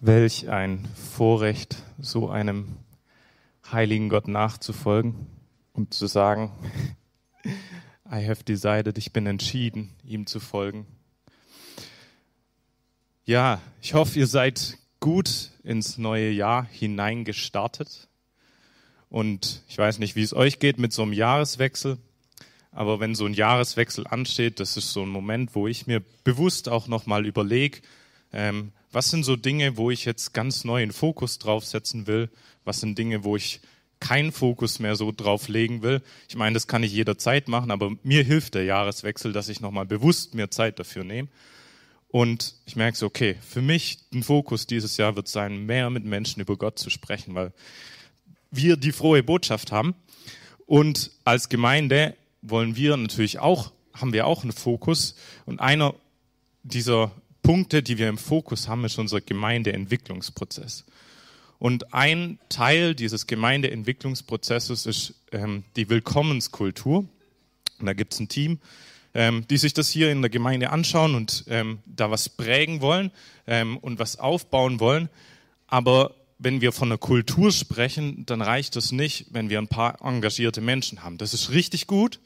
Welch ein Vorrecht, so einem heiligen Gott nachzufolgen und zu sagen, I have decided, ich bin entschieden, ihm zu folgen. Ja, ich hoffe, ihr seid gut ins neue Jahr hineingestartet. Und ich weiß nicht, wie es euch geht mit so einem Jahreswechsel. Aber wenn so ein Jahreswechsel ansteht, das ist so ein Moment, wo ich mir bewusst auch nochmal überlege, ähm, was sind so Dinge, wo ich jetzt ganz neuen Fokus draufsetzen will? Was sind Dinge, wo ich keinen Fokus mehr so drauf legen will? Ich meine, das kann ich jederzeit machen, aber mir hilft der Jahreswechsel, dass ich nochmal bewusst mir Zeit dafür nehme. Und ich merke so, okay, für mich ein Fokus dieses Jahr wird sein, mehr mit Menschen über Gott zu sprechen, weil wir die frohe Botschaft haben. Und als Gemeinde wollen wir natürlich auch, haben wir auch einen Fokus. Und einer dieser Punkte, die wir im Fokus haben, ist unser Gemeindeentwicklungsprozess. Und ein Teil dieses Gemeindeentwicklungsprozesses ist ähm, die Willkommenskultur. Und da gibt es ein Team, ähm, die sich das hier in der Gemeinde anschauen und ähm, da was prägen wollen ähm, und was aufbauen wollen. Aber wenn wir von einer Kultur sprechen, dann reicht es nicht, wenn wir ein paar engagierte Menschen haben. Das ist richtig gut,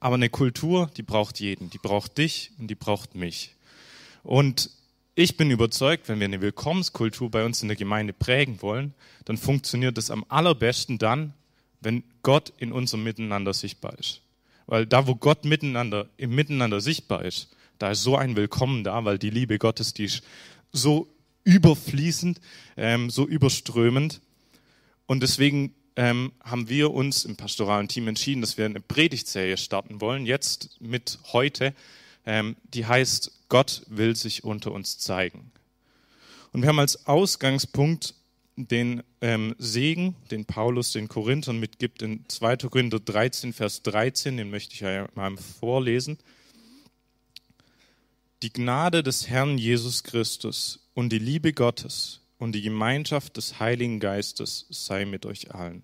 aber eine Kultur, die braucht jeden. Die braucht dich und die braucht mich. Und ich bin überzeugt, wenn wir eine Willkommenskultur bei uns in der Gemeinde prägen wollen, dann funktioniert das am allerbesten dann, wenn Gott in unserem Miteinander sichtbar ist. Weil da, wo Gott miteinander, im Miteinander sichtbar ist, da ist so ein Willkommen da, weil die Liebe Gottes, die ist so überfließend, ähm, so überströmend. Und deswegen ähm, haben wir uns im pastoralen Team entschieden, dass wir eine Predigtserie starten wollen, jetzt mit heute, die heißt Gott will sich unter uns zeigen. Und wir haben als Ausgangspunkt den ähm, Segen, den Paulus den Korinthern mitgibt in 2. Korinther 13, Vers 13, den möchte ich ja mal vorlesen. Die Gnade des Herrn Jesus Christus und die Liebe Gottes und die Gemeinschaft des Heiligen Geistes sei mit euch allen.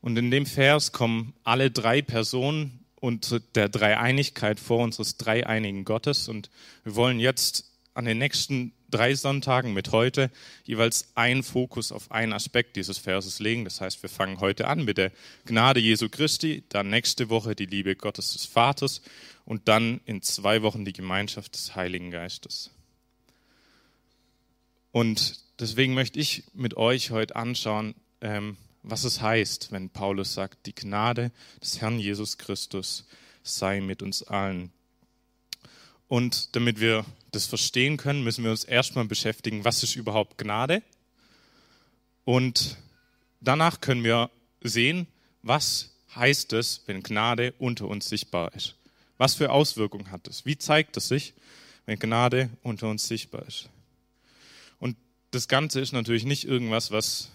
Und in dem Vers kommen alle drei Personen und der Dreieinigkeit vor unseres dreieinigen Gottes. Und wir wollen jetzt an den nächsten drei Sonntagen mit heute jeweils einen Fokus auf einen Aspekt dieses Verses legen. Das heißt, wir fangen heute an mit der Gnade Jesu Christi, dann nächste Woche die Liebe Gottes des Vaters und dann in zwei Wochen die Gemeinschaft des Heiligen Geistes. Und deswegen möchte ich mit euch heute anschauen, ähm, was es heißt, wenn Paulus sagt, die Gnade des Herrn Jesus Christus sei mit uns allen. Und damit wir das verstehen können, müssen wir uns erstmal beschäftigen, was ist überhaupt Gnade? Und danach können wir sehen, was heißt es, wenn Gnade unter uns sichtbar ist. Was für Auswirkungen hat es? Wie zeigt es sich, wenn Gnade unter uns sichtbar ist? Und das Ganze ist natürlich nicht irgendwas, was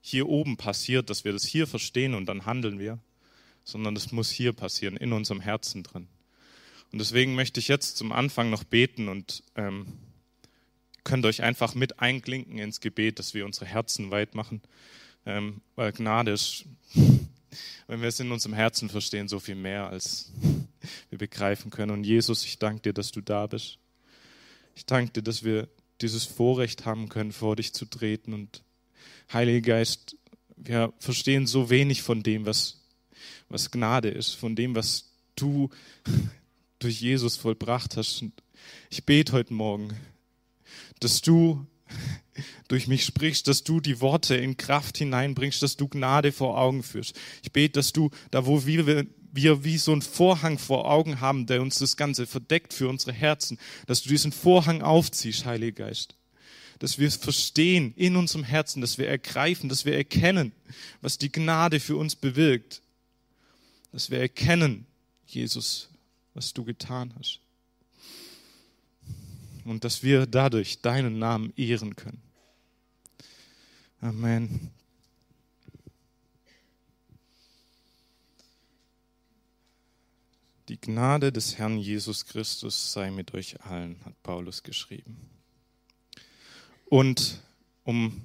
hier oben passiert, dass wir das hier verstehen und dann handeln wir, sondern das muss hier passieren, in unserem Herzen drin. Und deswegen möchte ich jetzt zum Anfang noch beten und ähm, könnt euch einfach mit einklinken ins Gebet, dass wir unsere Herzen weit machen, ähm, weil Gnade ist, wenn wir es in unserem Herzen verstehen, so viel mehr, als wir begreifen können. Und Jesus, ich danke dir, dass du da bist. Ich danke dir, dass wir dieses Vorrecht haben können, vor dich zu treten und Heiliger Geist, wir verstehen so wenig von dem, was, was Gnade ist, von dem, was du durch Jesus vollbracht hast. Und ich bete heute Morgen, dass du durch mich sprichst, dass du die Worte in Kraft hineinbringst, dass du Gnade vor Augen führst. Ich bete, dass du da, wo wir, wir wie so einen Vorhang vor Augen haben, der uns das Ganze verdeckt für unsere Herzen, dass du diesen Vorhang aufziehst, Heiliger Geist dass wir verstehen in unserem Herzen, dass wir ergreifen, dass wir erkennen, was die Gnade für uns bewirkt. Dass wir erkennen, Jesus, was du getan hast. Und dass wir dadurch deinen Namen ehren können. Amen. Die Gnade des Herrn Jesus Christus sei mit euch allen, hat Paulus geschrieben. Und um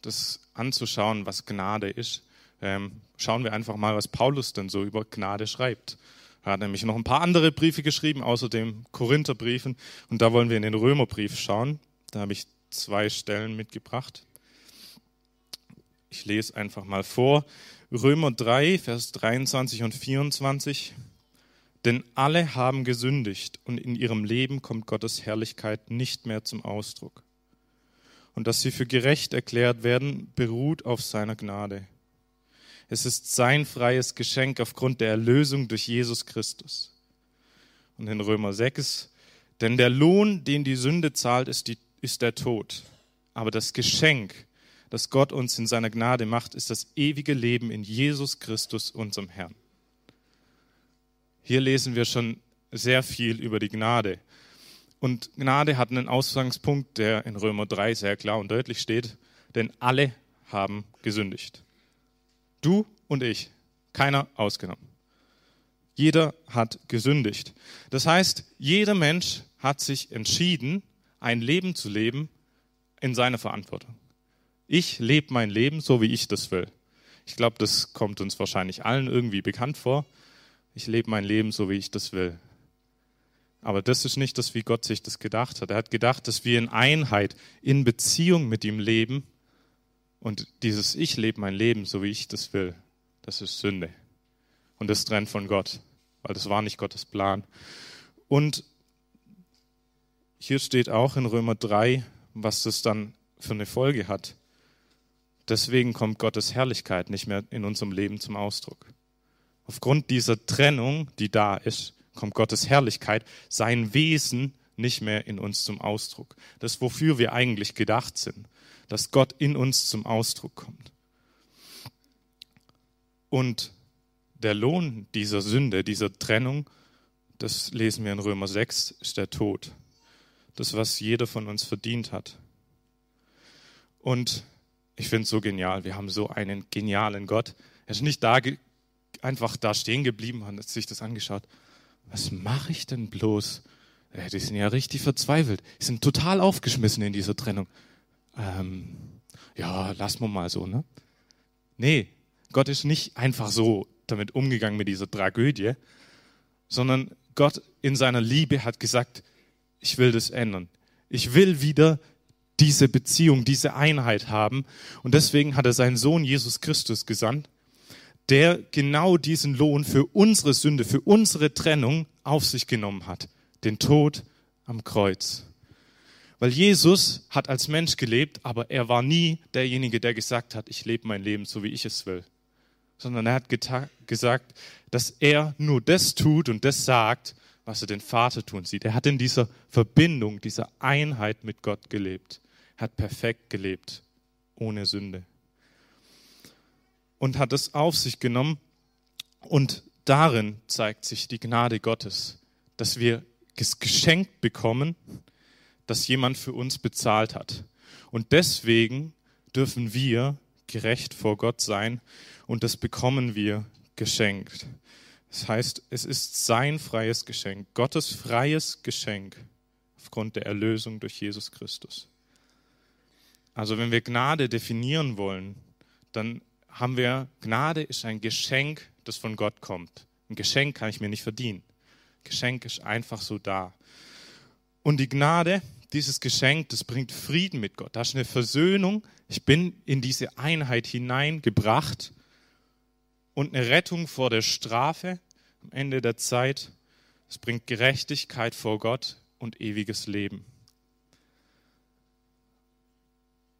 das anzuschauen, was Gnade ist, ähm, schauen wir einfach mal, was Paulus denn so über Gnade schreibt. Er hat nämlich noch ein paar andere Briefe geschrieben, außer dem Korintherbriefen. Und da wollen wir in den Römerbrief schauen. Da habe ich zwei Stellen mitgebracht. Ich lese einfach mal vor. Römer 3, Vers 23 und 24. Denn alle haben gesündigt und in ihrem Leben kommt Gottes Herrlichkeit nicht mehr zum Ausdruck. Und dass sie für gerecht erklärt werden, beruht auf seiner Gnade. Es ist sein freies Geschenk aufgrund der Erlösung durch Jesus Christus. Und in Römer 6, denn der Lohn, den die Sünde zahlt, ist, die, ist der Tod. Aber das Geschenk, das Gott uns in seiner Gnade macht, ist das ewige Leben in Jesus Christus, unserem Herrn. Hier lesen wir schon sehr viel über die Gnade. Und Gnade hat einen Ausgangspunkt, der in Römer 3 sehr klar und deutlich steht, denn alle haben gesündigt. Du und ich, keiner ausgenommen. Jeder hat gesündigt. Das heißt, jeder Mensch hat sich entschieden, ein Leben zu leben in seiner Verantwortung. Ich lebe mein Leben so, wie ich das will. Ich glaube, das kommt uns wahrscheinlich allen irgendwie bekannt vor ich lebe mein Leben so, wie ich das will. Aber das ist nicht das, wie Gott sich das gedacht hat. Er hat gedacht, dass wir in Einheit, in Beziehung mit ihm leben. Und dieses Ich lebe mein Leben so, wie ich das will, das ist Sünde. Und das trennt von Gott, weil das war nicht Gottes Plan. Und hier steht auch in Römer 3, was das dann für eine Folge hat. Deswegen kommt Gottes Herrlichkeit nicht mehr in unserem Leben zum Ausdruck. Aufgrund dieser Trennung, die da ist, kommt Gottes Herrlichkeit, sein Wesen nicht mehr in uns zum Ausdruck. Das, wofür wir eigentlich gedacht sind, dass Gott in uns zum Ausdruck kommt. Und der Lohn dieser Sünde, dieser Trennung, das lesen wir in Römer 6, ist der Tod. Das, was jeder von uns verdient hat. Und ich finde es so genial. Wir haben so einen genialen Gott. Er ist nicht da einfach da stehen geblieben hat sich das angeschaut. Was mache ich denn bloß? Ja, die sind ja richtig verzweifelt. Die sind total aufgeschmissen in dieser Trennung. Ähm, ja, lass wir mal so, ne? Nee, Gott ist nicht einfach so damit umgegangen mit dieser Tragödie, sondern Gott in seiner Liebe hat gesagt, ich will das ändern. Ich will wieder diese Beziehung, diese Einheit haben. Und deswegen hat er seinen Sohn Jesus Christus gesandt, der genau diesen Lohn für unsere Sünde, für unsere Trennung auf sich genommen hat. Den Tod am Kreuz. Weil Jesus hat als Mensch gelebt, aber er war nie derjenige, der gesagt hat, ich lebe mein Leben so, wie ich es will. Sondern er hat gesagt, dass er nur das tut und das sagt, was er den Vater tun sieht. Er hat in dieser Verbindung, dieser Einheit mit Gott gelebt. Er hat perfekt gelebt, ohne Sünde und hat es auf sich genommen. Und darin zeigt sich die Gnade Gottes, dass wir es geschenkt bekommen, dass jemand für uns bezahlt hat. Und deswegen dürfen wir gerecht vor Gott sein und das bekommen wir geschenkt. Das heißt, es ist sein freies Geschenk, Gottes freies Geschenk aufgrund der Erlösung durch Jesus Christus. Also wenn wir Gnade definieren wollen, dann haben wir, Gnade ist ein Geschenk, das von Gott kommt. Ein Geschenk kann ich mir nicht verdienen. Geschenk ist einfach so da. Und die Gnade, dieses Geschenk, das bringt Frieden mit Gott. Das ist eine Versöhnung. Ich bin in diese Einheit hineingebracht und eine Rettung vor der Strafe am Ende der Zeit. Es bringt Gerechtigkeit vor Gott und ewiges Leben.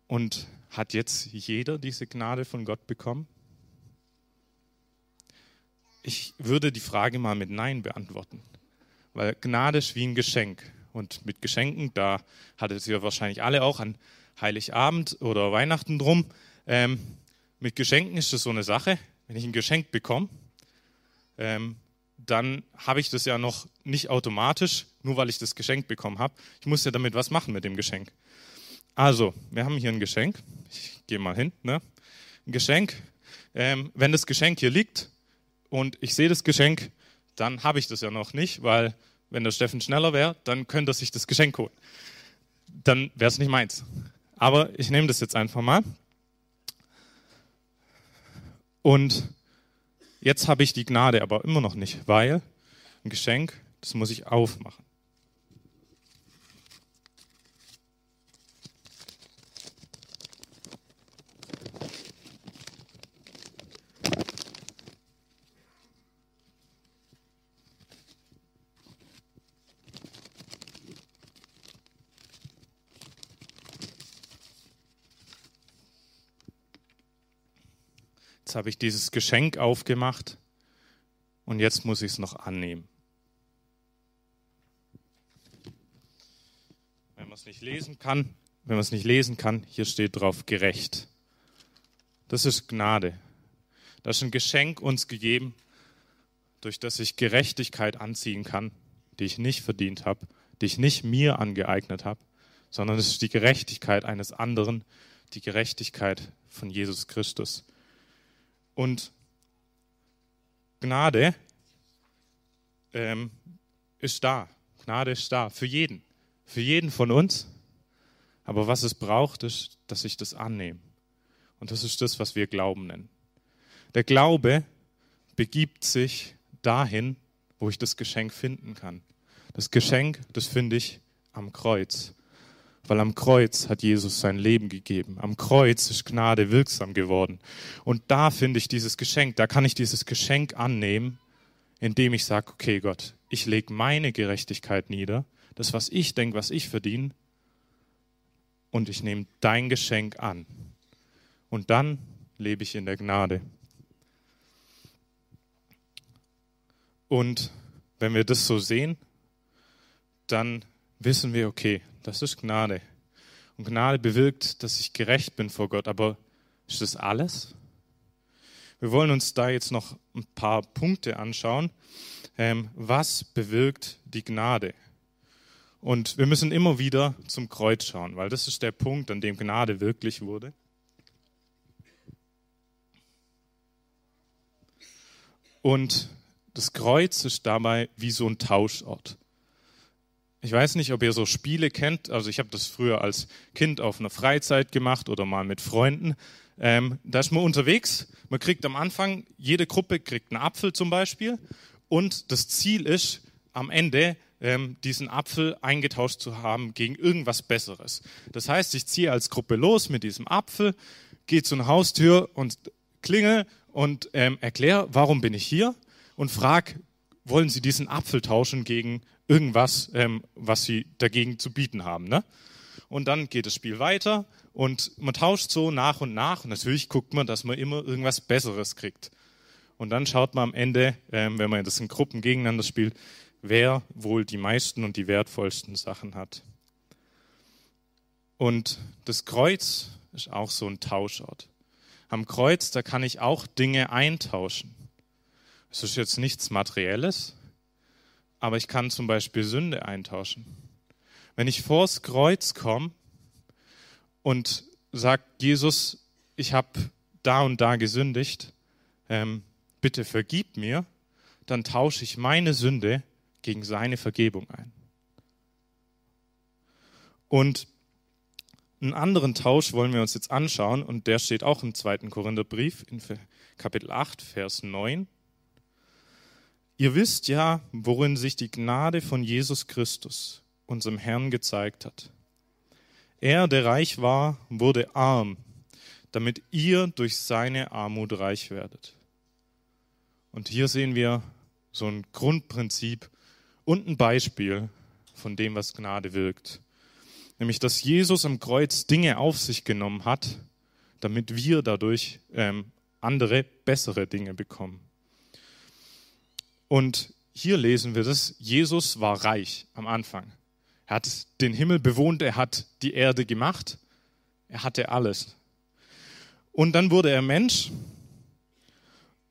Und hat jetzt jeder diese Gnade von Gott bekommen? Ich würde die Frage mal mit Nein beantworten, weil Gnade ist wie ein Geschenk. Und mit Geschenken, da hattet ihr wahrscheinlich alle auch an Heiligabend oder Weihnachten drum. Ähm, mit Geschenken ist das so eine Sache. Wenn ich ein Geschenk bekomme, ähm, dann habe ich das ja noch nicht automatisch, nur weil ich das Geschenk bekommen habe. Ich muss ja damit was machen mit dem Geschenk. Also, wir haben hier ein Geschenk. Ich gehe mal hin. Ne? Ein Geschenk. Ähm, wenn das Geschenk hier liegt und ich sehe das Geschenk, dann habe ich das ja noch nicht, weil wenn der Steffen schneller wäre, dann könnte er sich das Geschenk holen. Dann wäre es nicht meins. Aber ich nehme das jetzt einfach mal. Und jetzt habe ich die Gnade aber immer noch nicht, weil ein Geschenk, das muss ich aufmachen. Habe ich dieses Geschenk aufgemacht und jetzt muss ich es noch annehmen. Wenn man es nicht lesen kann, wenn man es nicht lesen kann, hier steht drauf gerecht. Das ist Gnade. Das ist ein Geschenk uns gegeben, durch das ich Gerechtigkeit anziehen kann, die ich nicht verdient habe, die ich nicht mir angeeignet habe, sondern es ist die Gerechtigkeit eines anderen, die Gerechtigkeit von Jesus Christus. Und Gnade ähm, ist da. Gnade ist da für jeden, für jeden von uns. Aber was es braucht, ist, dass ich das annehme. Und das ist das, was wir Glauben nennen. Der Glaube begibt sich dahin, wo ich das Geschenk finden kann. Das Geschenk, das finde ich am Kreuz. Weil am Kreuz hat Jesus sein Leben gegeben. Am Kreuz ist Gnade wirksam geworden. Und da finde ich dieses Geschenk, da kann ich dieses Geschenk annehmen, indem ich sage, okay Gott, ich lege meine Gerechtigkeit nieder, das, was ich denke, was ich verdiene, und ich nehme dein Geschenk an. Und dann lebe ich in der Gnade. Und wenn wir das so sehen, dann wissen wir, okay, das ist Gnade. Und Gnade bewirkt, dass ich gerecht bin vor Gott. Aber ist das alles? Wir wollen uns da jetzt noch ein paar Punkte anschauen. Ähm, was bewirkt die Gnade? Und wir müssen immer wieder zum Kreuz schauen, weil das ist der Punkt, an dem Gnade wirklich wurde. Und das Kreuz ist dabei wie so ein Tauschort. Ich weiß nicht, ob ihr so Spiele kennt. Also ich habe das früher als Kind auf einer Freizeit gemacht oder mal mit Freunden. Ähm, da ist man unterwegs. Man kriegt am Anfang, jede Gruppe kriegt einen Apfel zum Beispiel. Und das Ziel ist, am Ende ähm, diesen Apfel eingetauscht zu haben gegen irgendwas Besseres. Das heißt, ich ziehe als Gruppe los mit diesem Apfel, gehe zu einer Haustür und klinge und ähm, erkläre, warum bin ich hier und frage, wollen Sie diesen Apfel tauschen gegen irgendwas, ähm, was Sie dagegen zu bieten haben. Ne? Und dann geht das Spiel weiter und man tauscht so nach und nach und natürlich guckt man, dass man immer irgendwas Besseres kriegt. Und dann schaut man am Ende, ähm, wenn man das in Gruppen gegeneinander spielt, wer wohl die meisten und die wertvollsten Sachen hat. Und das Kreuz ist auch so ein Tauschort. Am Kreuz, da kann ich auch Dinge eintauschen. Es ist jetzt nichts Materielles, aber ich kann zum Beispiel Sünde eintauschen. Wenn ich vors Kreuz komme und sage, Jesus, ich habe da und da gesündigt, ähm, bitte vergib mir, dann tausche ich meine Sünde gegen seine Vergebung ein. Und einen anderen Tausch wollen wir uns jetzt anschauen und der steht auch im zweiten Korintherbrief in Kapitel 8, Vers 9. Ihr wisst ja, worin sich die Gnade von Jesus Christus, unserem Herrn, gezeigt hat. Er, der reich war, wurde arm, damit ihr durch seine Armut reich werdet. Und hier sehen wir so ein Grundprinzip und ein Beispiel von dem, was Gnade wirkt. Nämlich, dass Jesus am Kreuz Dinge auf sich genommen hat, damit wir dadurch ähm, andere, bessere Dinge bekommen. Und hier lesen wir das, Jesus war reich am Anfang. Er hat den Himmel bewohnt, er hat die Erde gemacht, er hatte alles. Und dann wurde er Mensch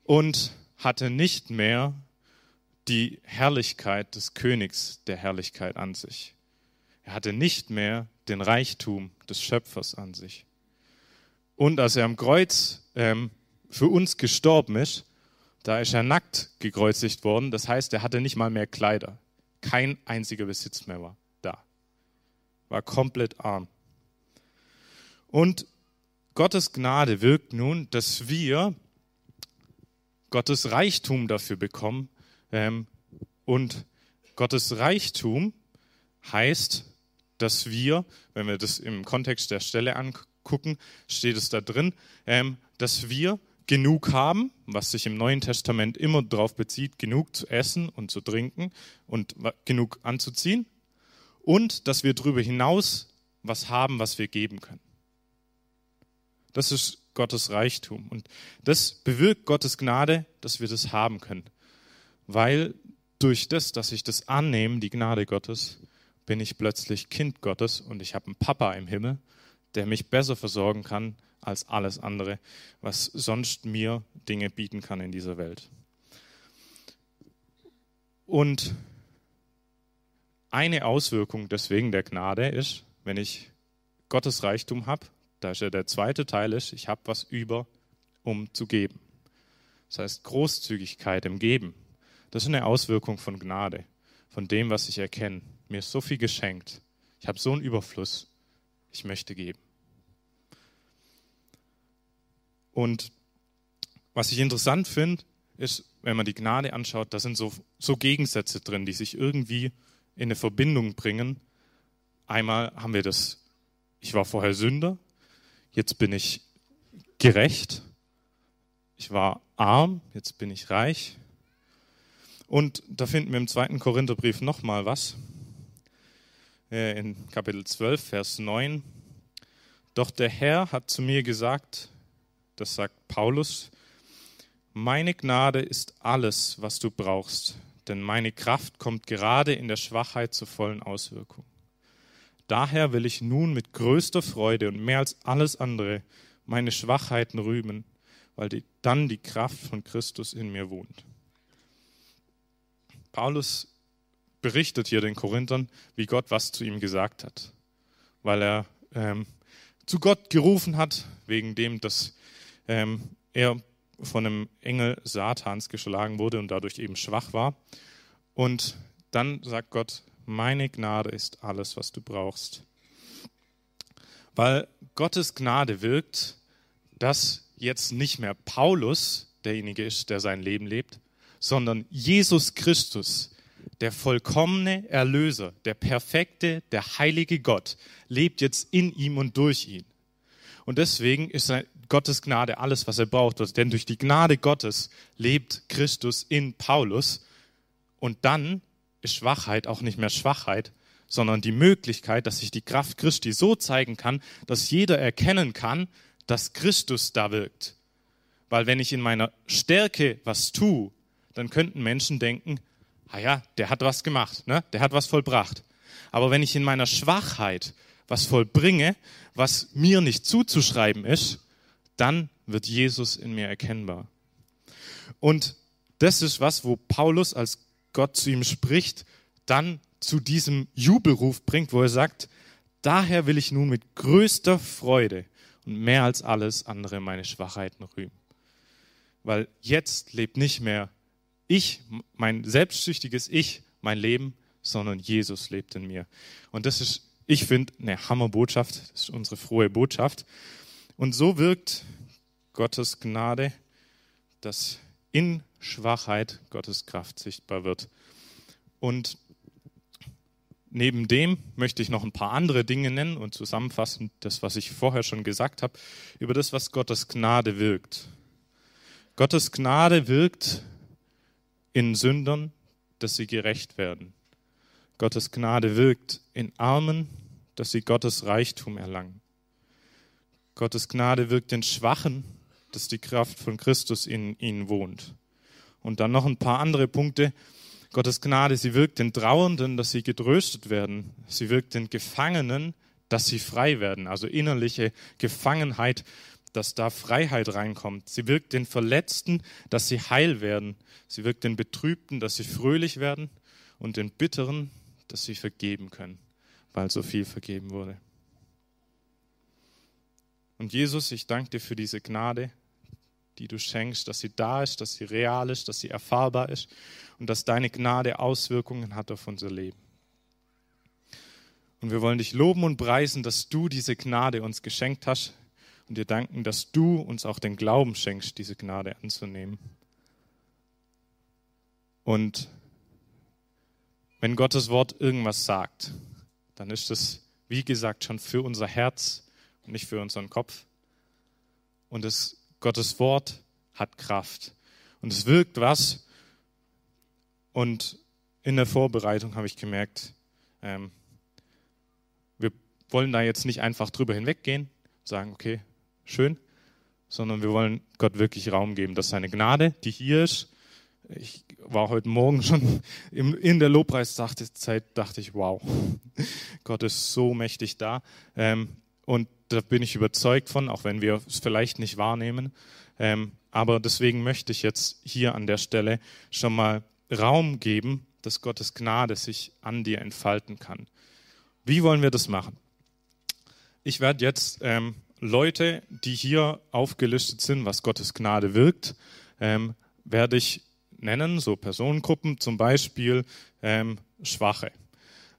und hatte nicht mehr die Herrlichkeit des Königs der Herrlichkeit an sich. Er hatte nicht mehr den Reichtum des Schöpfers an sich. Und als er am Kreuz ähm, für uns gestorben ist, da ist er nackt gekreuzigt worden. Das heißt, er hatte nicht mal mehr Kleider. Kein einziger Besitz mehr war da. War komplett arm. Und Gottes Gnade wirkt nun, dass wir Gottes Reichtum dafür bekommen. Ähm, und Gottes Reichtum heißt, dass wir, wenn wir das im Kontext der Stelle angucken, steht es da drin, ähm, dass wir genug haben, was sich im Neuen Testament immer darauf bezieht, genug zu essen und zu trinken und genug anzuziehen und dass wir darüber hinaus was haben, was wir geben können. Das ist Gottes Reichtum. Und das bewirkt Gottes Gnade, dass wir das haben können. Weil durch das, dass ich das annehme, die Gnade Gottes, bin ich plötzlich Kind Gottes und ich habe einen Papa im Himmel, der mich besser versorgen kann als alles andere, was sonst mir Dinge bieten kann in dieser Welt. Und eine Auswirkung deswegen der Gnade ist, wenn ich Gottes Reichtum habe, da ist ja der zweite Teil ist, ich habe was über, um zu geben. Das heißt Großzügigkeit im Geben. Das ist eine Auswirkung von Gnade, von dem, was ich erkenne. Mir ist so viel geschenkt. Ich habe so einen Überfluss. Ich möchte geben. Und was ich interessant finde, ist, wenn man die Gnade anschaut, da sind so, so Gegensätze drin, die sich irgendwie in eine Verbindung bringen. Einmal haben wir das, ich war vorher Sünder, jetzt bin ich gerecht, ich war arm, jetzt bin ich reich. Und da finden wir im zweiten Korintherbrief nochmal was. Äh, in Kapitel 12, Vers 9. Doch der Herr hat zu mir gesagt, das sagt Paulus, meine Gnade ist alles, was du brauchst, denn meine Kraft kommt gerade in der Schwachheit zur vollen Auswirkung. Daher will ich nun mit größter Freude und mehr als alles andere meine Schwachheiten rühmen, weil die, dann die Kraft von Christus in mir wohnt. Paulus berichtet hier den Korinthern, wie Gott was zu ihm gesagt hat, weil er ähm, zu Gott gerufen hat, wegen dem, dass ähm, er von einem Engel Satans geschlagen wurde und dadurch eben schwach war. Und dann sagt Gott, meine Gnade ist alles, was du brauchst. Weil Gottes Gnade wirkt, dass jetzt nicht mehr Paulus derjenige ist, der sein Leben lebt, sondern Jesus Christus, der vollkommene Erlöser, der perfekte, der heilige Gott, lebt jetzt in ihm und durch ihn. Und deswegen ist Gottes Gnade alles, was er braucht. Denn durch die Gnade Gottes lebt Christus in Paulus. Und dann ist Schwachheit auch nicht mehr Schwachheit, sondern die Möglichkeit, dass sich die Kraft Christi so zeigen kann, dass jeder erkennen kann, dass Christus da wirkt. Weil wenn ich in meiner Stärke was tue, dann könnten Menschen denken, ah ja, der hat was gemacht, ne? der hat was vollbracht. Aber wenn ich in meiner Schwachheit was vollbringe, was mir nicht zuzuschreiben ist, dann wird Jesus in mir erkennbar. Und das ist was, wo Paulus, als Gott zu ihm spricht, dann zu diesem Jubelruf bringt, wo er sagt, daher will ich nun mit größter Freude und mehr als alles andere meine Schwachheiten rühmen. Weil jetzt lebt nicht mehr ich, mein selbstsüchtiges Ich, mein Leben, sondern Jesus lebt in mir. Und das ist, ich finde, eine Hammerbotschaft. Das ist unsere frohe Botschaft. Und so wirkt Gottes Gnade, dass in Schwachheit Gottes Kraft sichtbar wird. Und neben dem möchte ich noch ein paar andere Dinge nennen und zusammenfassen das, was ich vorher schon gesagt habe, über das, was Gottes Gnade wirkt. Gottes Gnade wirkt in Sündern, dass sie gerecht werden. Gottes Gnade wirkt in Armen, dass sie Gottes Reichtum erlangen. Gottes Gnade wirkt in Schwachen, dass die Kraft von Christus in ihnen wohnt. Und dann noch ein paar andere Punkte. Gottes Gnade, sie wirkt in Trauernden, dass sie getröstet werden. Sie wirkt in Gefangenen, dass sie frei werden. Also innerliche Gefangenheit, dass da Freiheit reinkommt. Sie wirkt den Verletzten, dass sie heil werden. Sie wirkt den Betrübten, dass sie fröhlich werden. Und den Bitteren, dass sie vergeben können, weil so viel vergeben wurde. Und Jesus, ich danke dir für diese Gnade, die du schenkst, dass sie da ist, dass sie real ist, dass sie erfahrbar ist und dass deine Gnade Auswirkungen hat auf unser Leben. Und wir wollen dich loben und preisen, dass du diese Gnade uns geschenkt hast und dir danken, dass du uns auch den Glauben schenkst, diese Gnade anzunehmen. Und wenn Gottes Wort irgendwas sagt, dann ist es, wie gesagt, schon für unser Herz nicht für unseren Kopf. Und es, Gottes Wort hat Kraft. Und es wirkt was. Und in der Vorbereitung habe ich gemerkt, ähm, wir wollen da jetzt nicht einfach drüber hinweggehen, sagen, okay, schön, sondern wir wollen Gott wirklich Raum geben, dass seine Gnade, die hier ist, ich war heute Morgen schon in der Lobpreiszeit, dachte ich, wow, Gott ist so mächtig da. Ähm, und da bin ich überzeugt von, auch wenn wir es vielleicht nicht wahrnehmen. Ähm, aber deswegen möchte ich jetzt hier an der Stelle schon mal Raum geben, dass Gottes Gnade sich an dir entfalten kann. Wie wollen wir das machen? Ich werde jetzt ähm, Leute, die hier aufgelistet sind, was Gottes Gnade wirkt, ähm, werde ich nennen, so Personengruppen, zum Beispiel ähm, Schwache.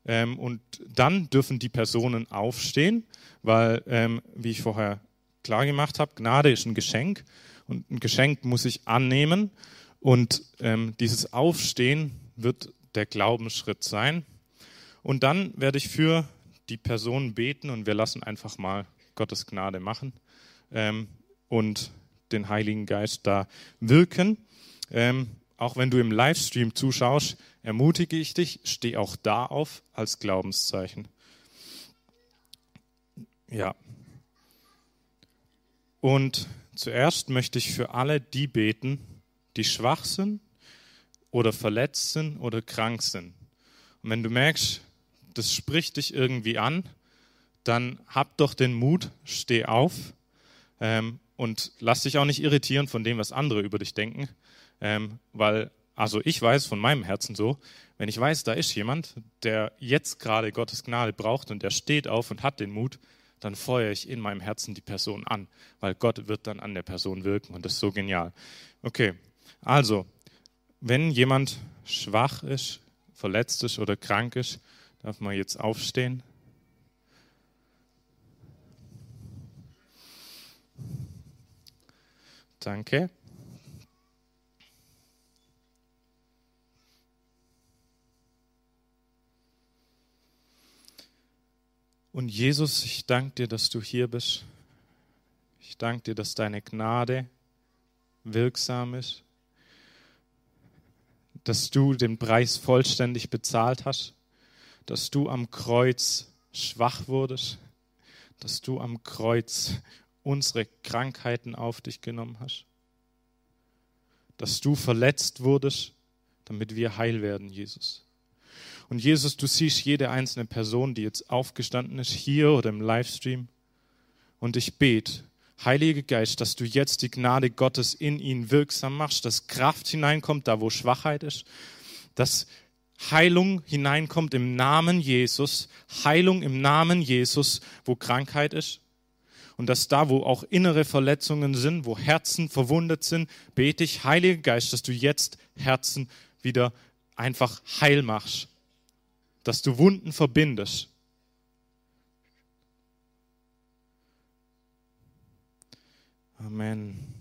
Ähm, und dann dürfen die Personen aufstehen, weil, ähm, wie ich vorher klar gemacht habe, Gnade ist ein Geschenk und ein Geschenk muss ich annehmen. Und ähm, dieses Aufstehen wird der Glaubensschritt sein. Und dann werde ich für die Person beten und wir lassen einfach mal Gottes Gnade machen ähm, und den Heiligen Geist da wirken. Ähm, auch wenn du im Livestream zuschaust, ermutige ich dich, steh auch da auf als Glaubenszeichen. Ja. Und zuerst möchte ich für alle die beten, die schwach sind oder verletzt sind oder krank sind. Und wenn du merkst, das spricht dich irgendwie an, dann hab doch den Mut, steh auf ähm, und lass dich auch nicht irritieren von dem, was andere über dich denken, ähm, weil, also ich weiß von meinem Herzen so, wenn ich weiß, da ist jemand, der jetzt gerade Gottes Gnade braucht und der steht auf und hat den Mut, dann feuere ich in meinem Herzen die Person an, weil Gott wird dann an der Person wirken und das ist so genial. Okay, also, wenn jemand schwach ist, verletzt ist oder krank ist, darf man jetzt aufstehen. Danke. Und Jesus, ich danke dir, dass du hier bist. Ich danke dir, dass deine Gnade wirksam ist, dass du den Preis vollständig bezahlt hast, dass du am Kreuz schwach wurdest, dass du am Kreuz unsere Krankheiten auf dich genommen hast, dass du verletzt wurdest, damit wir heil werden, Jesus. Und Jesus, du siehst jede einzelne Person, die jetzt aufgestanden ist, hier oder im Livestream. Und ich bete, Heiliger Geist, dass du jetzt die Gnade Gottes in ihn wirksam machst, dass Kraft hineinkommt, da wo Schwachheit ist, dass Heilung hineinkommt im Namen Jesus, Heilung im Namen Jesus, wo Krankheit ist. Und dass da, wo auch innere Verletzungen sind, wo Herzen verwundet sind, bete ich, Heiliger Geist, dass du jetzt Herzen wieder einfach heil machst dass du Wunden verbindest. Amen.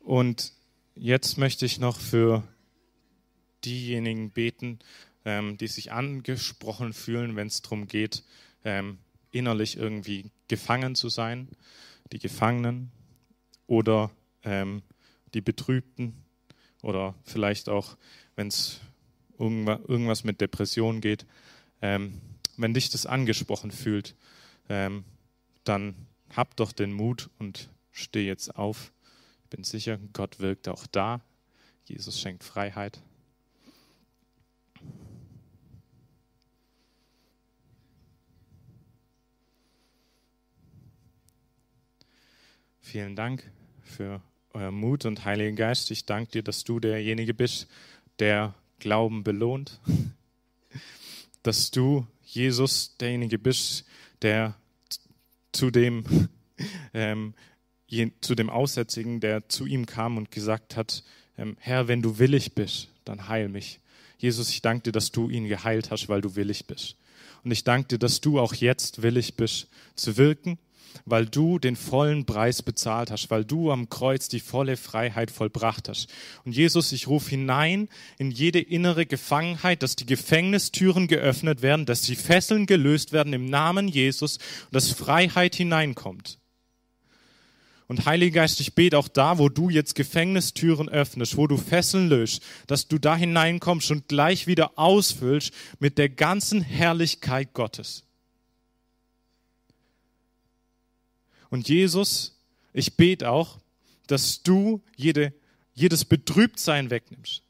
Und jetzt möchte ich noch für diejenigen beten, ähm, die sich angesprochen fühlen, wenn es darum geht, ähm, innerlich irgendwie gefangen zu sein, die Gefangenen oder ähm, die Betrübten oder vielleicht auch, wenn es irgendwas mit Depression geht. Ähm, wenn dich das angesprochen fühlt, ähm, dann hab doch den Mut und steh jetzt auf. Ich bin sicher, Gott wirkt auch da. Jesus schenkt Freiheit. Vielen Dank für Mut und Heiliger Geist, ich danke dir, dass du derjenige bist, der Glauben belohnt. Dass du, Jesus, derjenige bist, der zu dem, ähm, zu dem Aussätzigen, der zu ihm kam und gesagt hat, ähm, Herr, wenn du willig bist, dann heil mich. Jesus, ich danke dir, dass du ihn geheilt hast, weil du willig bist. Und ich danke dir, dass du auch jetzt willig bist zu wirken weil du den vollen Preis bezahlt hast, weil du am Kreuz die volle Freiheit vollbracht hast. Und Jesus, ich rufe hinein in jede innere Gefangenheit, dass die Gefängnistüren geöffnet werden, dass die Fesseln gelöst werden im Namen Jesus und dass Freiheit hineinkommt. Und Heiliger Geist, ich bete auch da, wo du jetzt Gefängnistüren öffnest, wo du Fesseln löst, dass du da hineinkommst und gleich wieder ausfüllst mit der ganzen Herrlichkeit Gottes. Und Jesus, ich bete auch, dass du jede, jedes Betrübtsein wegnimmst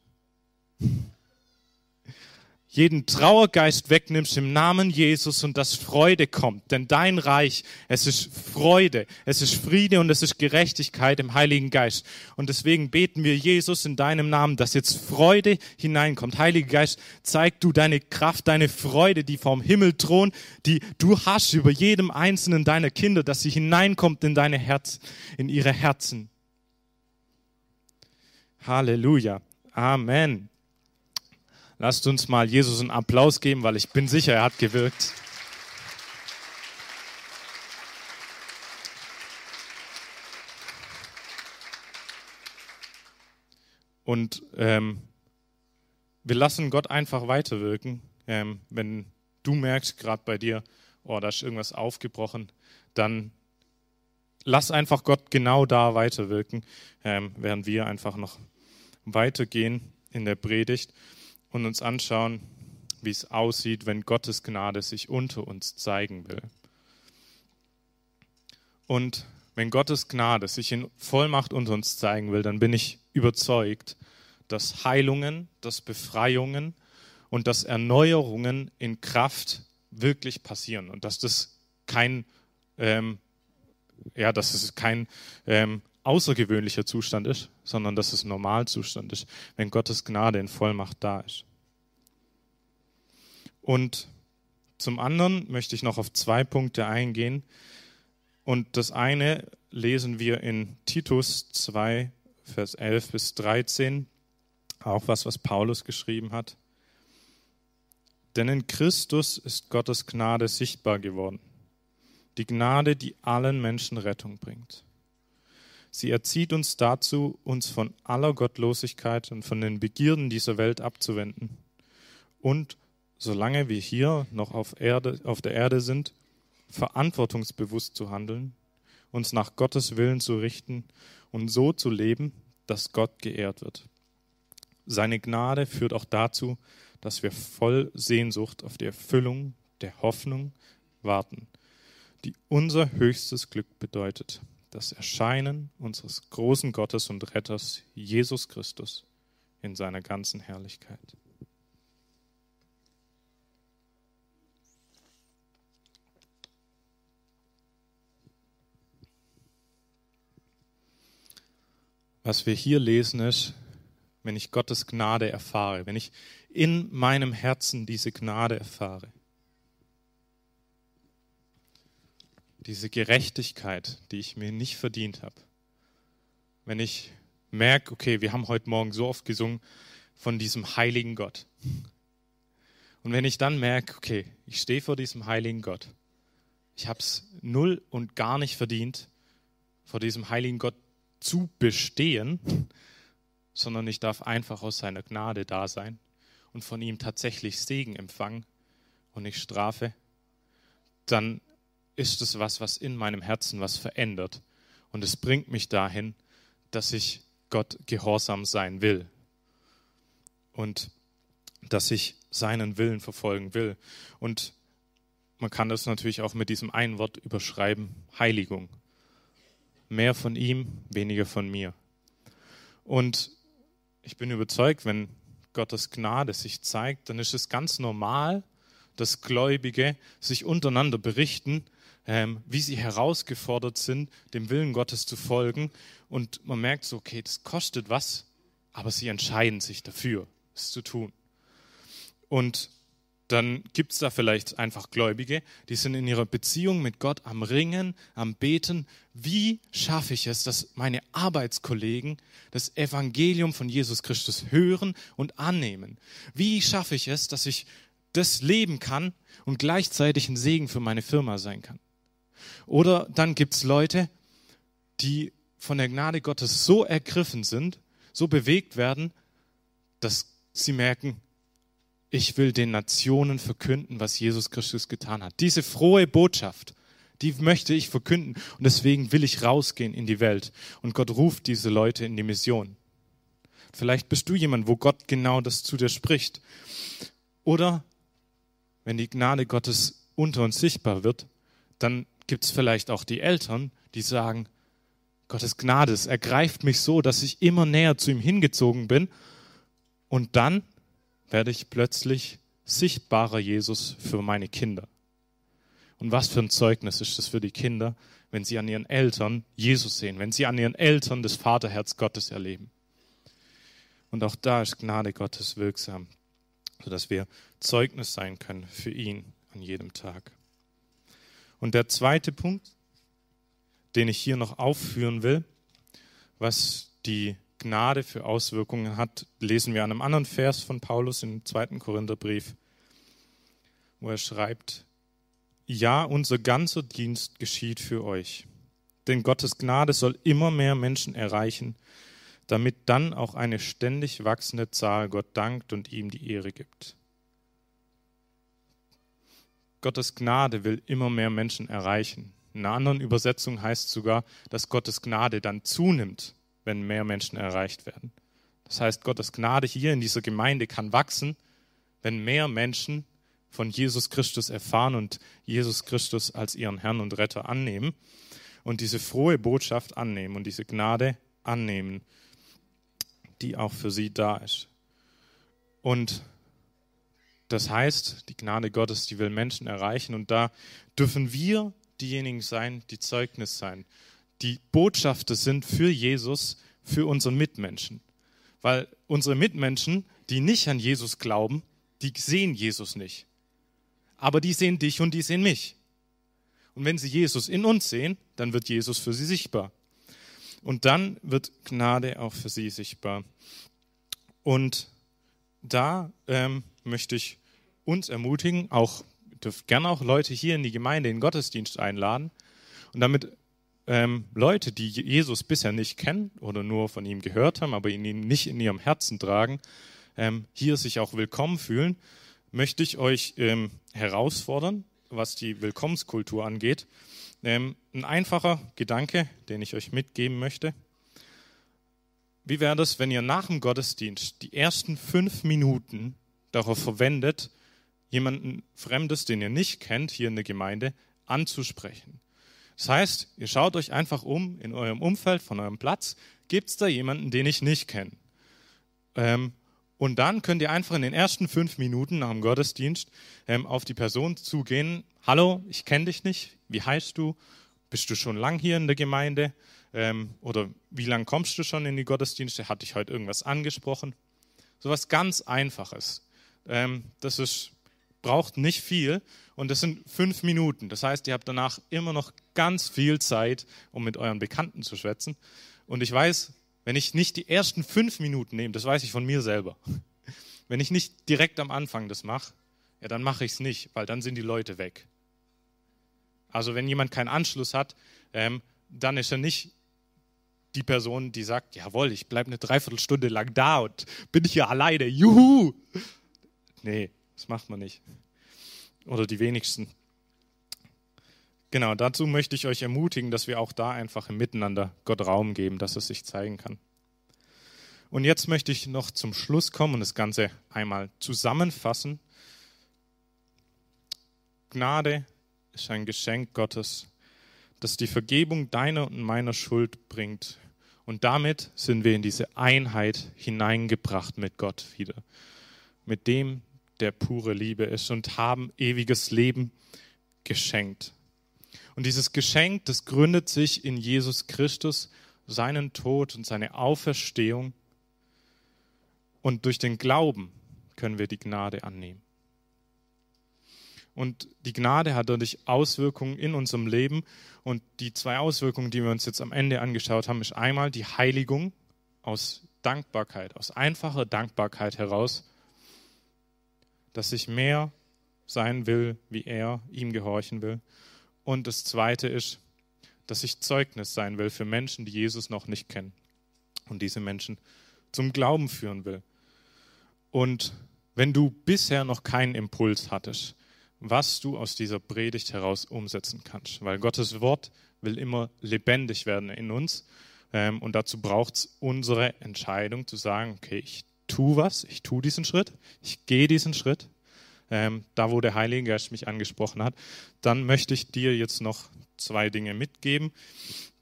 jeden Trauergeist wegnimmst im Namen Jesus und dass Freude kommt. Denn dein Reich, es ist Freude, es ist Friede und es ist Gerechtigkeit im Heiligen Geist. Und deswegen beten wir Jesus in deinem Namen, dass jetzt Freude hineinkommt. Heiliger Geist, zeig du deine Kraft, deine Freude, die vom Himmel thron, die du hast über jedem einzelnen deiner Kinder, dass sie hineinkommt in deine Herz, in ihre Herzen. Halleluja. Amen. Lasst uns mal Jesus einen Applaus geben, weil ich bin sicher, er hat gewirkt. Und ähm, wir lassen Gott einfach weiterwirken. Ähm, wenn du merkst, gerade bei dir, oh, da ist irgendwas aufgebrochen, dann lass einfach Gott genau da weiterwirken, ähm, während wir einfach noch weitergehen in der Predigt und uns anschauen, wie es aussieht, wenn Gottes Gnade sich unter uns zeigen will. Und wenn Gottes Gnade sich in Vollmacht unter uns zeigen will, dann bin ich überzeugt, dass Heilungen, dass Befreiungen und dass Erneuerungen in Kraft wirklich passieren und dass das kein, ähm, ja, dass es kein ähm, außergewöhnlicher Zustand ist, sondern dass es Normalzustand ist, wenn Gottes Gnade in Vollmacht da ist. Und zum anderen möchte ich noch auf zwei Punkte eingehen. Und das eine lesen wir in Titus 2, Vers 11 bis 13, auch was, was Paulus geschrieben hat. Denn in Christus ist Gottes Gnade sichtbar geworden. Die Gnade, die allen Menschen Rettung bringt. Sie erzieht uns dazu, uns von aller Gottlosigkeit und von den Begierden dieser Welt abzuwenden und, solange wir hier noch auf, Erde, auf der Erde sind, verantwortungsbewusst zu handeln, uns nach Gottes Willen zu richten und so zu leben, dass Gott geehrt wird. Seine Gnade führt auch dazu, dass wir voll Sehnsucht auf die Erfüllung der Hoffnung warten, die unser höchstes Glück bedeutet das Erscheinen unseres großen Gottes und Retters Jesus Christus in seiner ganzen Herrlichkeit. Was wir hier lesen ist, wenn ich Gottes Gnade erfahre, wenn ich in meinem Herzen diese Gnade erfahre, diese Gerechtigkeit, die ich mir nicht verdient habe. Wenn ich merke, okay, wir haben heute Morgen so oft gesungen von diesem heiligen Gott. Und wenn ich dann merke, okay, ich stehe vor diesem heiligen Gott, ich habe es null und gar nicht verdient, vor diesem heiligen Gott zu bestehen, sondern ich darf einfach aus seiner Gnade da sein und von ihm tatsächlich Segen empfangen und nicht Strafe, dann ist es was, was in meinem Herzen was verändert. Und es bringt mich dahin, dass ich Gott gehorsam sein will. Und dass ich seinen Willen verfolgen will. Und man kann das natürlich auch mit diesem einen Wort überschreiben, Heiligung. Mehr von ihm, weniger von mir. Und ich bin überzeugt, wenn Gottes Gnade sich zeigt, dann ist es ganz normal, dass Gläubige sich untereinander berichten, ähm, wie sie herausgefordert sind, dem Willen Gottes zu folgen. Und man merkt so, okay, das kostet was, aber sie entscheiden sich dafür, es zu tun. Und dann gibt es da vielleicht einfach Gläubige, die sind in ihrer Beziehung mit Gott am Ringen, am Beten. Wie schaffe ich es, dass meine Arbeitskollegen das Evangelium von Jesus Christus hören und annehmen? Wie schaffe ich es, dass ich das leben kann und gleichzeitig ein Segen für meine Firma sein kann? Oder dann gibt es Leute, die von der Gnade Gottes so ergriffen sind, so bewegt werden, dass sie merken, ich will den Nationen verkünden, was Jesus Christus getan hat. Diese frohe Botschaft, Die möchte ich verkünden. Und deswegen will ich rausgehen in die Welt. Und Gott ruft diese Leute in die Mission. Vielleicht bist du jemand, wo Gott genau das zu dir spricht. Oder wenn die Gnade Gottes unter uns sichtbar wird, dann gibt es vielleicht auch die Eltern, die sagen, Gottes Gnade, es ergreift mich so, dass ich immer näher zu ihm hingezogen bin. Und dann werde ich plötzlich sichtbarer Jesus für meine Kinder. Und was für ein Zeugnis ist das für die Kinder, wenn sie an ihren Eltern Jesus sehen, wenn sie an ihren Eltern das Vaterherz Gottes erleben. Und auch da ist Gnade Gottes wirksam, sodass wir Zeugnis sein können für ihn an jedem Tag. Und der zweite Punkt, den ich hier noch aufführen will, was die Gnade für Auswirkungen hat, lesen wir an einem anderen Vers von Paulus im zweiten Korintherbrief, wo er schreibt, ja, unser ganzer Dienst geschieht für euch. Denn Gottes Gnade soll immer mehr Menschen erreichen, damit dann auch eine ständig wachsende Zahl Gott dankt und ihm die Ehre gibt. Gottes Gnade will immer mehr Menschen erreichen. In einer anderen Übersetzung heißt sogar, dass Gottes Gnade dann zunimmt, wenn mehr Menschen erreicht werden. Das heißt, Gottes Gnade hier in dieser Gemeinde kann wachsen, wenn mehr Menschen von Jesus Christus erfahren und Jesus Christus als ihren Herrn und Retter annehmen und diese frohe Botschaft annehmen und diese Gnade annehmen, die auch für sie da ist. Und das heißt, die Gnade Gottes, die will Menschen erreichen und da dürfen wir diejenigen sein, die Zeugnis sein, die Botschafter sind für Jesus, für unseren Mitmenschen. Weil unsere Mitmenschen, die nicht an Jesus glauben, die sehen Jesus nicht. Aber die sehen dich und die sehen mich. Und wenn sie Jesus in uns sehen, dann wird Jesus für sie sichtbar. Und dann wird Gnade auch für sie sichtbar. Und da ähm, möchte ich uns ermutigen, auch dürft gerne auch Leute hier in die Gemeinde, in den Gottesdienst einladen und damit ähm, Leute, die Jesus bisher nicht kennen oder nur von ihm gehört haben, aber ihn nicht in ihrem Herzen tragen, ähm, hier sich auch willkommen fühlen, möchte ich euch ähm, herausfordern, was die Willkommenskultur angeht. Ähm, ein einfacher Gedanke, den ich euch mitgeben möchte. Wie wäre das, wenn ihr nach dem Gottesdienst die ersten fünf Minuten darauf verwendet, jemanden Fremdes, den ihr nicht kennt, hier in der Gemeinde, anzusprechen. Das heißt, ihr schaut euch einfach um in eurem Umfeld, von eurem Platz, gibt es da jemanden, den ich nicht kenne? Ähm, und dann könnt ihr einfach in den ersten fünf Minuten nach dem Gottesdienst ähm, auf die Person zugehen. Hallo, ich kenne dich nicht. Wie heißt du? Bist du schon lang hier in der Gemeinde? Ähm, oder wie lange kommst du schon in die Gottesdienste? Hat dich heute irgendwas angesprochen? So was ganz Einfaches. Ähm, das ist braucht nicht viel und das sind fünf Minuten. Das heißt, ihr habt danach immer noch ganz viel Zeit, um mit euren Bekannten zu schwätzen. Und ich weiß, wenn ich nicht die ersten fünf Minuten nehme, das weiß ich von mir selber, wenn ich nicht direkt am Anfang das mache, ja, dann mache ich es nicht, weil dann sind die Leute weg. Also wenn jemand keinen Anschluss hat, ähm, dann ist er nicht die Person, die sagt, jawohl, ich bleibe eine Dreiviertelstunde lang da und bin hier alleine, juhu. Nee, das macht man nicht. Oder die wenigsten. Genau, dazu möchte ich euch ermutigen, dass wir auch da einfach im Miteinander Gott Raum geben, dass es sich zeigen kann. Und jetzt möchte ich noch zum Schluss kommen und das Ganze einmal zusammenfassen. Gnade ist ein Geschenk Gottes, das die Vergebung deiner und meiner Schuld bringt. Und damit sind wir in diese Einheit hineingebracht mit Gott wieder. Mit dem, der pure Liebe ist und haben ewiges Leben geschenkt. Und dieses Geschenk, das gründet sich in Jesus Christus, seinen Tod und seine Auferstehung. Und durch den Glauben können wir die Gnade annehmen. Und die Gnade hat dadurch Auswirkungen in unserem Leben. Und die zwei Auswirkungen, die wir uns jetzt am Ende angeschaut haben, ist einmal die Heiligung aus Dankbarkeit, aus einfacher Dankbarkeit heraus dass ich mehr sein will, wie er, ihm gehorchen will. Und das Zweite ist, dass ich Zeugnis sein will für Menschen, die Jesus noch nicht kennen und diese Menschen zum Glauben führen will. Und wenn du bisher noch keinen Impuls hattest, was du aus dieser Predigt heraus umsetzen kannst. Weil Gottes Wort will immer lebendig werden in uns. Ähm, und dazu braucht es unsere Entscheidung zu sagen, okay, ich tue was, ich tue diesen Schritt, ich gehe diesen Schritt, ähm, da wo der Heilige Geist mich angesprochen hat. Dann möchte ich dir jetzt noch zwei Dinge mitgeben,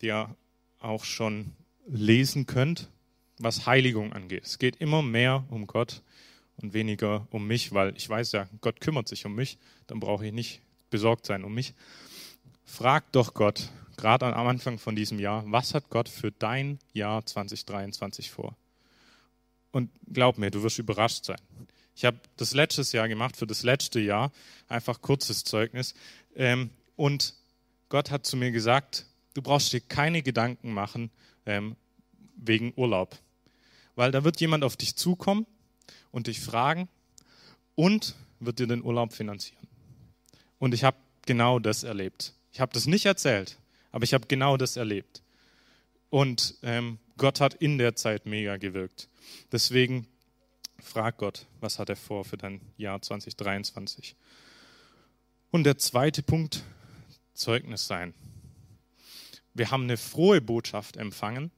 die ihr auch schon lesen könnt, was Heiligung angeht. Es geht immer mehr um Gott und weniger um mich, weil ich weiß ja, Gott kümmert sich um mich, dann brauche ich nicht besorgt sein um mich. Frag doch Gott, gerade am Anfang von diesem Jahr, was hat Gott für dein Jahr 2023 vor? Und glaub mir, du wirst überrascht sein. Ich habe das letztes Jahr gemacht, für das letzte Jahr, einfach kurzes Zeugnis. Ähm, und Gott hat zu mir gesagt, du brauchst dir keine Gedanken machen ähm, wegen Urlaub. Weil da wird jemand auf dich zukommen und dich fragen und wird dir den Urlaub finanzieren. Und ich habe genau das erlebt. Ich habe das nicht erzählt, aber ich habe genau das erlebt. Und ähm, Gott hat in der Zeit mega gewirkt. Deswegen frag Gott, was hat er vor für dein Jahr 2023. Und der zweite Punkt, Zeugnis sein. Wir haben eine frohe Botschaft empfangen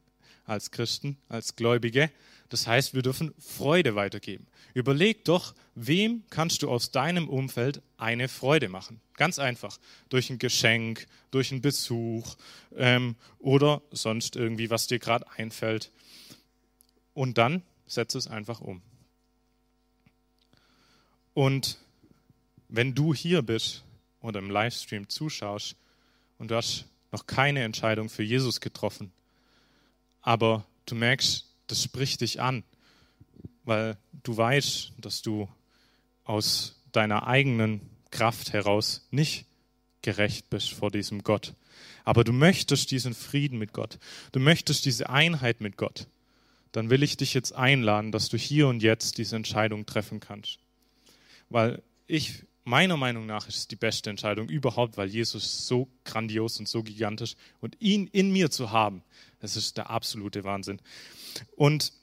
als Christen, als Gläubige. Das heißt, wir dürfen Freude weitergeben. Überleg doch, wem kannst du aus deinem Umfeld eine Freude machen? Ganz einfach. Durch ein Geschenk, durch einen Besuch ähm, oder sonst irgendwie, was dir gerade einfällt. Und dann setze es einfach um. Und wenn du hier bist oder im Livestream zuschaust und du hast noch keine Entscheidung für Jesus getroffen, aber du merkst, das spricht dich an, weil du weißt, dass du aus deiner eigenen Kraft heraus nicht gerecht bist vor diesem Gott. Aber du möchtest diesen Frieden mit Gott. Du möchtest diese Einheit mit Gott. Dann will ich dich jetzt einladen, dass du hier und jetzt diese Entscheidung treffen kannst. Weil ich, meiner Meinung nach, ist es die beste Entscheidung überhaupt, weil Jesus so grandios und so gigantisch und ihn in mir zu haben, das ist der absolute Wahnsinn. Und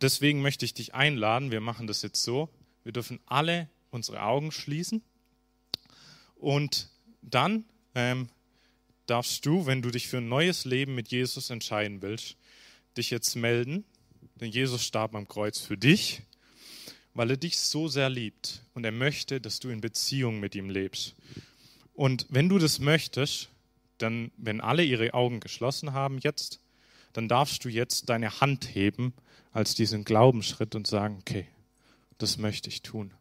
deswegen möchte ich dich einladen, wir machen das jetzt so, wir dürfen alle unsere Augen schließen. Und dann ähm, darfst du, wenn du dich für ein neues Leben mit Jesus entscheiden willst, dich jetzt melden, denn Jesus starb am Kreuz für dich, weil er dich so sehr liebt. Und er möchte, dass du in Beziehung mit ihm lebst. Und wenn du das möchtest, dann, wenn alle ihre Augen geschlossen haben jetzt, dann darfst du jetzt deine Hand heben als diesen Glaubensschritt und sagen, okay, das möchte ich tun.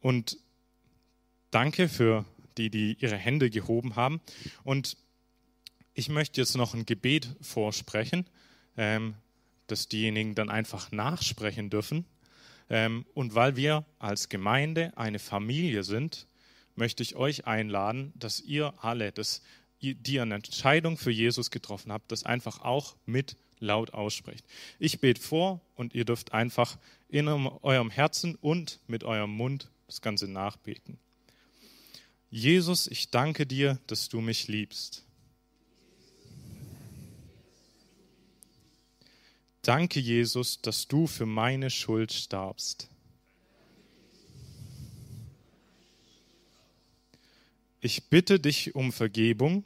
Und danke für die, die ihre Hände gehoben haben. Und ich möchte jetzt noch ein Gebet vorsprechen, ähm, dass diejenigen dann einfach nachsprechen dürfen. Ähm, und weil wir als Gemeinde eine Familie sind, möchte ich euch einladen, dass ihr alle, dass die eine Entscheidung für Jesus getroffen habt, das einfach auch mit laut aussprecht. Ich bete vor und ihr dürft einfach in eurem Herzen und mit eurem Mund das Ganze nachbeten. Jesus, ich danke dir, dass du mich liebst. Danke, Jesus, dass du für meine Schuld starbst. Ich bitte dich um Vergebung,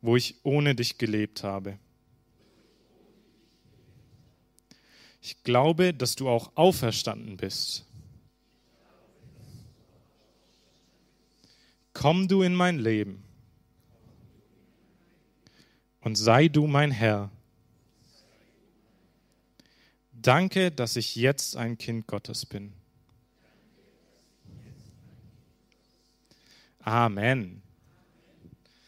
wo ich ohne dich gelebt habe. Ich glaube, dass du auch auferstanden bist. Komm du in mein Leben und sei du mein Herr. Danke, dass ich jetzt ein Kind Gottes bin. Amen.